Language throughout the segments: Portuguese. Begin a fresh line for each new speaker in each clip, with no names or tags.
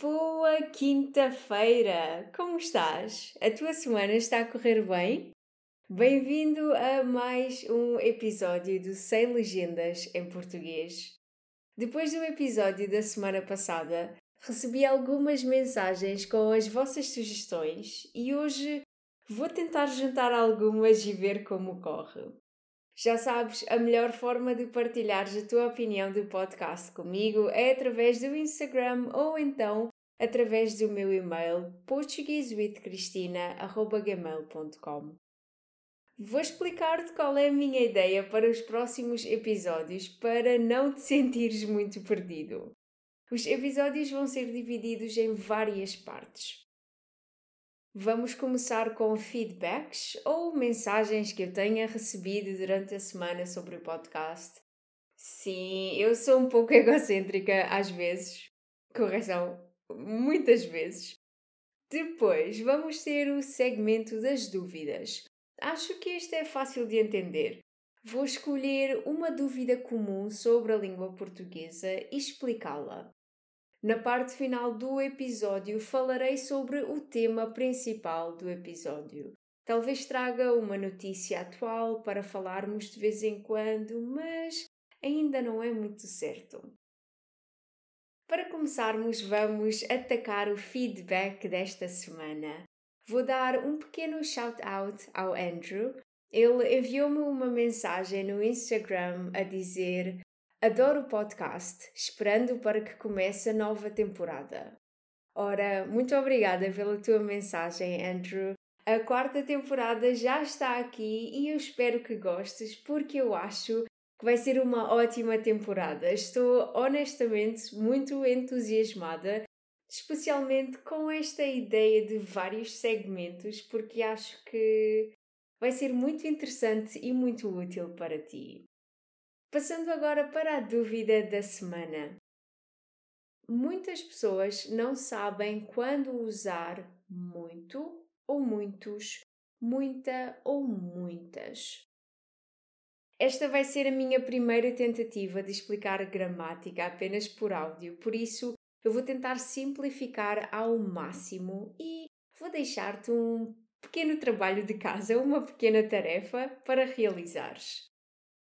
Boa quinta-feira! Como estás? A tua semana está a correr bem? Bem-vindo a mais um episódio do Sem Legendas em Português. Depois do episódio da semana passada, recebi algumas mensagens com as vossas sugestões e hoje vou tentar juntar algumas e ver como corre. Já sabes, a melhor forma de partilhares a tua opinião do podcast comigo é através do Instagram ou então através do meu e-mail portuguesewithcristina.gmail.com Vou explicar-te qual é a minha ideia para os próximos episódios para não te sentires muito perdido. Os episódios vão ser divididos em várias partes. Vamos começar com feedbacks ou mensagens que eu tenha recebido durante a semana sobre o podcast. Sim, eu sou um pouco egocêntrica às vezes. Correção, muitas vezes. Depois vamos ter o segmento das dúvidas. Acho que este é fácil de entender. Vou escolher uma dúvida comum sobre a língua portuguesa e explicá-la. Na parte final do episódio falarei sobre o tema principal do episódio. Talvez traga uma notícia atual para falarmos de vez em quando, mas ainda não é muito certo. Para começarmos, vamos atacar o feedback desta semana. Vou dar um pequeno shout-out ao Andrew. Ele enviou-me uma mensagem no Instagram a dizer Adoro o podcast, esperando para que comece a nova temporada. Ora, muito obrigada pela tua mensagem, Andrew. A quarta temporada já está aqui e eu espero que gostes, porque eu acho que vai ser uma ótima temporada. Estou honestamente muito entusiasmada, especialmente com esta ideia de vários segmentos, porque acho que vai ser muito interessante e muito útil para ti. Passando agora para a dúvida da semana. Muitas pessoas não sabem quando usar muito ou muitos, muita ou muitas. Esta vai ser a minha primeira tentativa de explicar gramática apenas por áudio, por isso eu vou tentar simplificar ao máximo e vou deixar-te um pequeno trabalho de casa, uma pequena tarefa para realizares.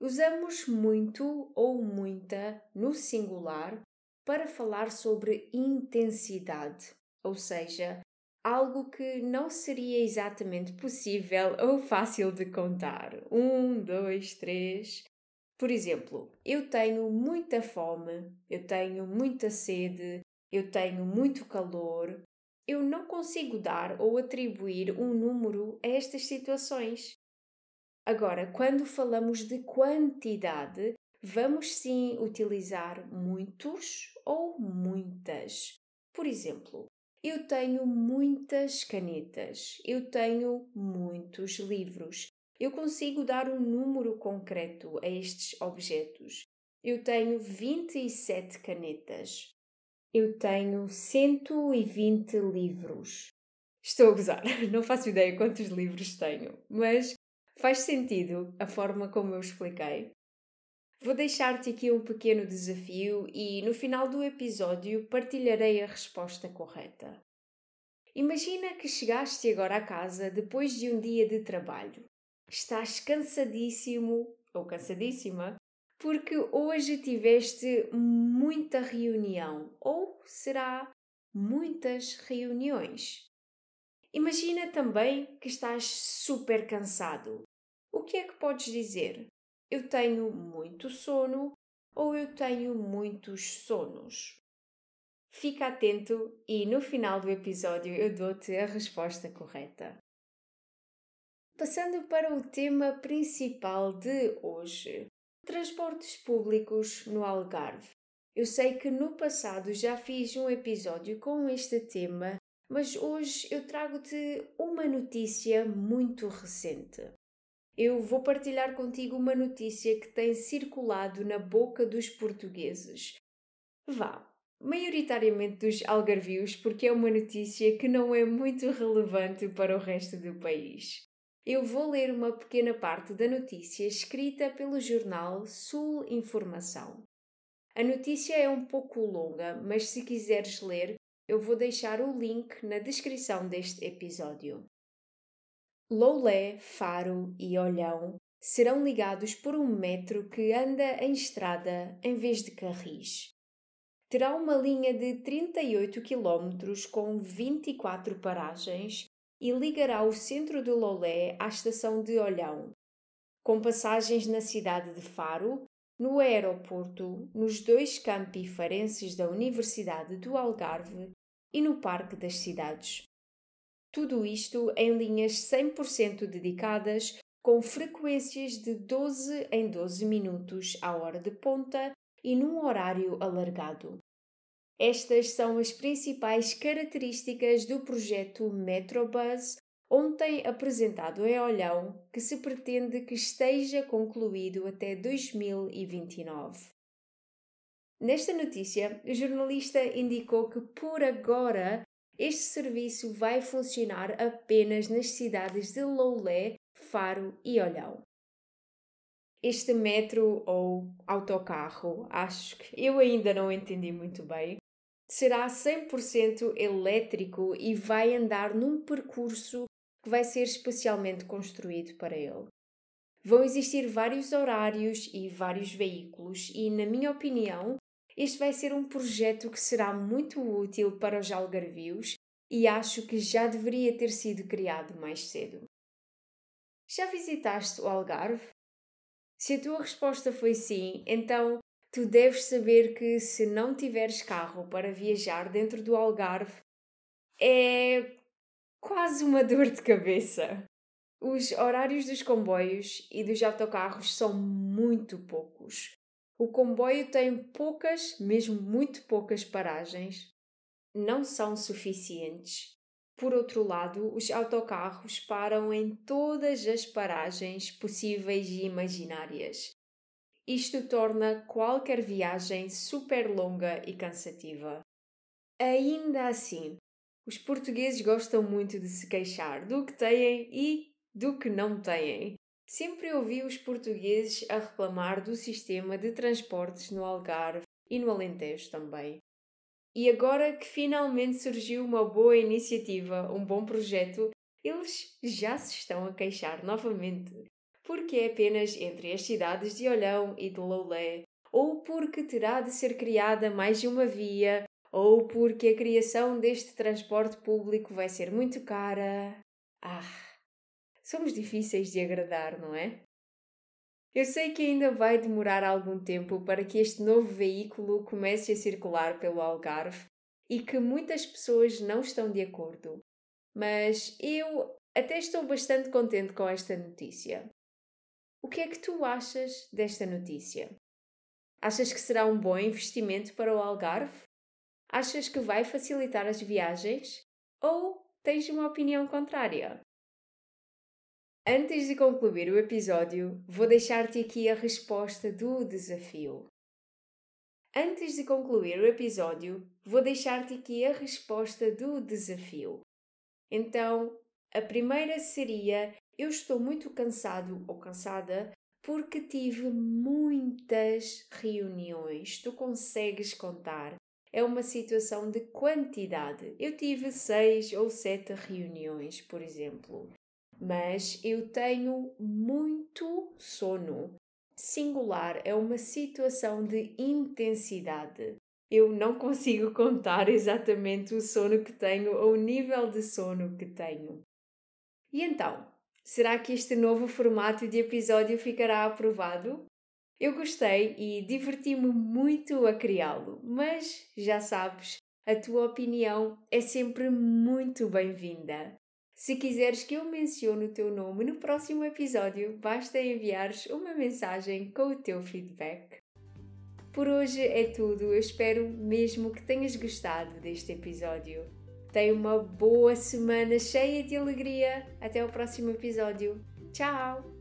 Usamos muito ou muita no singular para falar sobre intensidade, ou seja, algo que não seria exatamente possível ou fácil de contar. Um, dois, três. Por exemplo, eu tenho muita fome, eu tenho muita sede, eu tenho muito calor. Eu não consigo dar ou atribuir um número a estas situações. Agora, quando falamos de quantidade, vamos sim utilizar muitos ou muitas. Por exemplo, eu tenho muitas canetas, eu tenho muitos livros. Eu consigo dar um número concreto a estes objetos. Eu tenho 27 canetas. Eu tenho 120 livros. Estou a gozar, não faço ideia quantos livros tenho, mas Faz sentido a forma como eu expliquei? Vou deixar-te aqui um pequeno desafio e no final do episódio partilharei a resposta correta. Imagina que chegaste agora a casa depois de um dia de trabalho. Estás cansadíssimo ou cansadíssima porque hoje tiveste muita reunião ou será muitas reuniões. Imagina também que estás super cansado. O que é que podes dizer? Eu tenho muito sono ou eu tenho muitos sonos? Fica atento e no final do episódio eu dou-te a resposta correta. Passando para o tema principal de hoje: transportes públicos no Algarve. Eu sei que no passado já fiz um episódio com este tema, mas hoje eu trago-te uma notícia muito recente. Eu vou partilhar contigo uma notícia que tem circulado na boca dos portugueses. Vá, maioritariamente dos algarvios, porque é uma notícia que não é muito relevante para o resto do país. Eu vou ler uma pequena parte da notícia escrita pelo jornal Sul Informação. A notícia é um pouco longa, mas se quiseres ler, eu vou deixar o link na descrição deste episódio. Loulé, Faro e Olhão serão ligados por um metro que anda em estrada em vez de carris. Terá uma linha de 38 km com 24 paragens e ligará o centro de Lolé à estação de Olhão, com passagens na cidade de Faro, no aeroporto, nos dois campi farenses da Universidade do Algarve e no Parque das Cidades. Tudo isto em linhas 100% dedicadas, com frequências de 12 em 12 minutos à hora de ponta e num horário alargado. Estas são as principais características do projeto Metrobus, ontem apresentado em Olhão, que se pretende que esteja concluído até 2029. Nesta notícia, o jornalista indicou que por agora este serviço vai funcionar apenas nas cidades de Loulé, Faro e Olhão. Este metro ou autocarro, acho que eu ainda não entendi muito bem, será 100% elétrico e vai andar num percurso que vai ser especialmente construído para ele. Vão existir vários horários e vários veículos, e, na minha opinião, este vai ser um projeto que será muito útil para os algarvios e acho que já deveria ter sido criado mais cedo. Já visitaste o Algarve? Se a tua resposta foi sim, então tu deves saber que se não tiveres carro para viajar dentro do Algarve, é quase uma dor de cabeça. Os horários dos comboios e dos autocarros são muito poucos. O comboio tem poucas, mesmo muito poucas paragens. Não são suficientes. Por outro lado, os autocarros param em todas as paragens possíveis e imaginárias. Isto torna qualquer viagem super longa e cansativa. Ainda assim, os portugueses gostam muito de se queixar do que têm e do que não têm. Sempre ouvi os portugueses a reclamar do sistema de transportes no Algarve e no Alentejo também. E agora que finalmente surgiu uma boa iniciativa, um bom projeto, eles já se estão a queixar novamente. Porque é apenas entre as cidades de Olhão e de Loulé, ou porque terá de ser criada mais de uma via, ou porque a criação deste transporte público vai ser muito cara. Ah! Somos difíceis de agradar, não é? Eu sei que ainda vai demorar algum tempo para que este novo veículo comece a circular pelo Algarve e que muitas pessoas não estão de acordo. Mas eu até estou bastante contente com esta notícia. O que é que tu achas desta notícia? Achas que será um bom investimento para o Algarve? Achas que vai facilitar as viagens? Ou tens uma opinião contrária? Antes de concluir o episódio, vou deixar-te aqui a resposta do desafio. Antes de concluir o episódio, vou deixar-te aqui a resposta do desafio. Então, a primeira seria: Eu estou muito cansado ou cansada porque tive muitas reuniões. Tu consegues contar? É uma situação de quantidade. Eu tive seis ou sete reuniões, por exemplo mas eu tenho muito sono. Singular é uma situação de intensidade. Eu não consigo contar exatamente o sono que tenho ou o nível de sono que tenho. E então, será que este novo formato de episódio ficará aprovado? Eu gostei e diverti-me muito a criá-lo, mas já sabes, a tua opinião é sempre muito bem-vinda. Se quiseres que eu mencione o teu nome no próximo episódio, basta enviares uma mensagem com o teu feedback. Por hoje é tudo. Eu espero mesmo que tenhas gostado deste episódio. Tenha uma boa semana cheia de alegria. Até o próximo episódio. Tchau!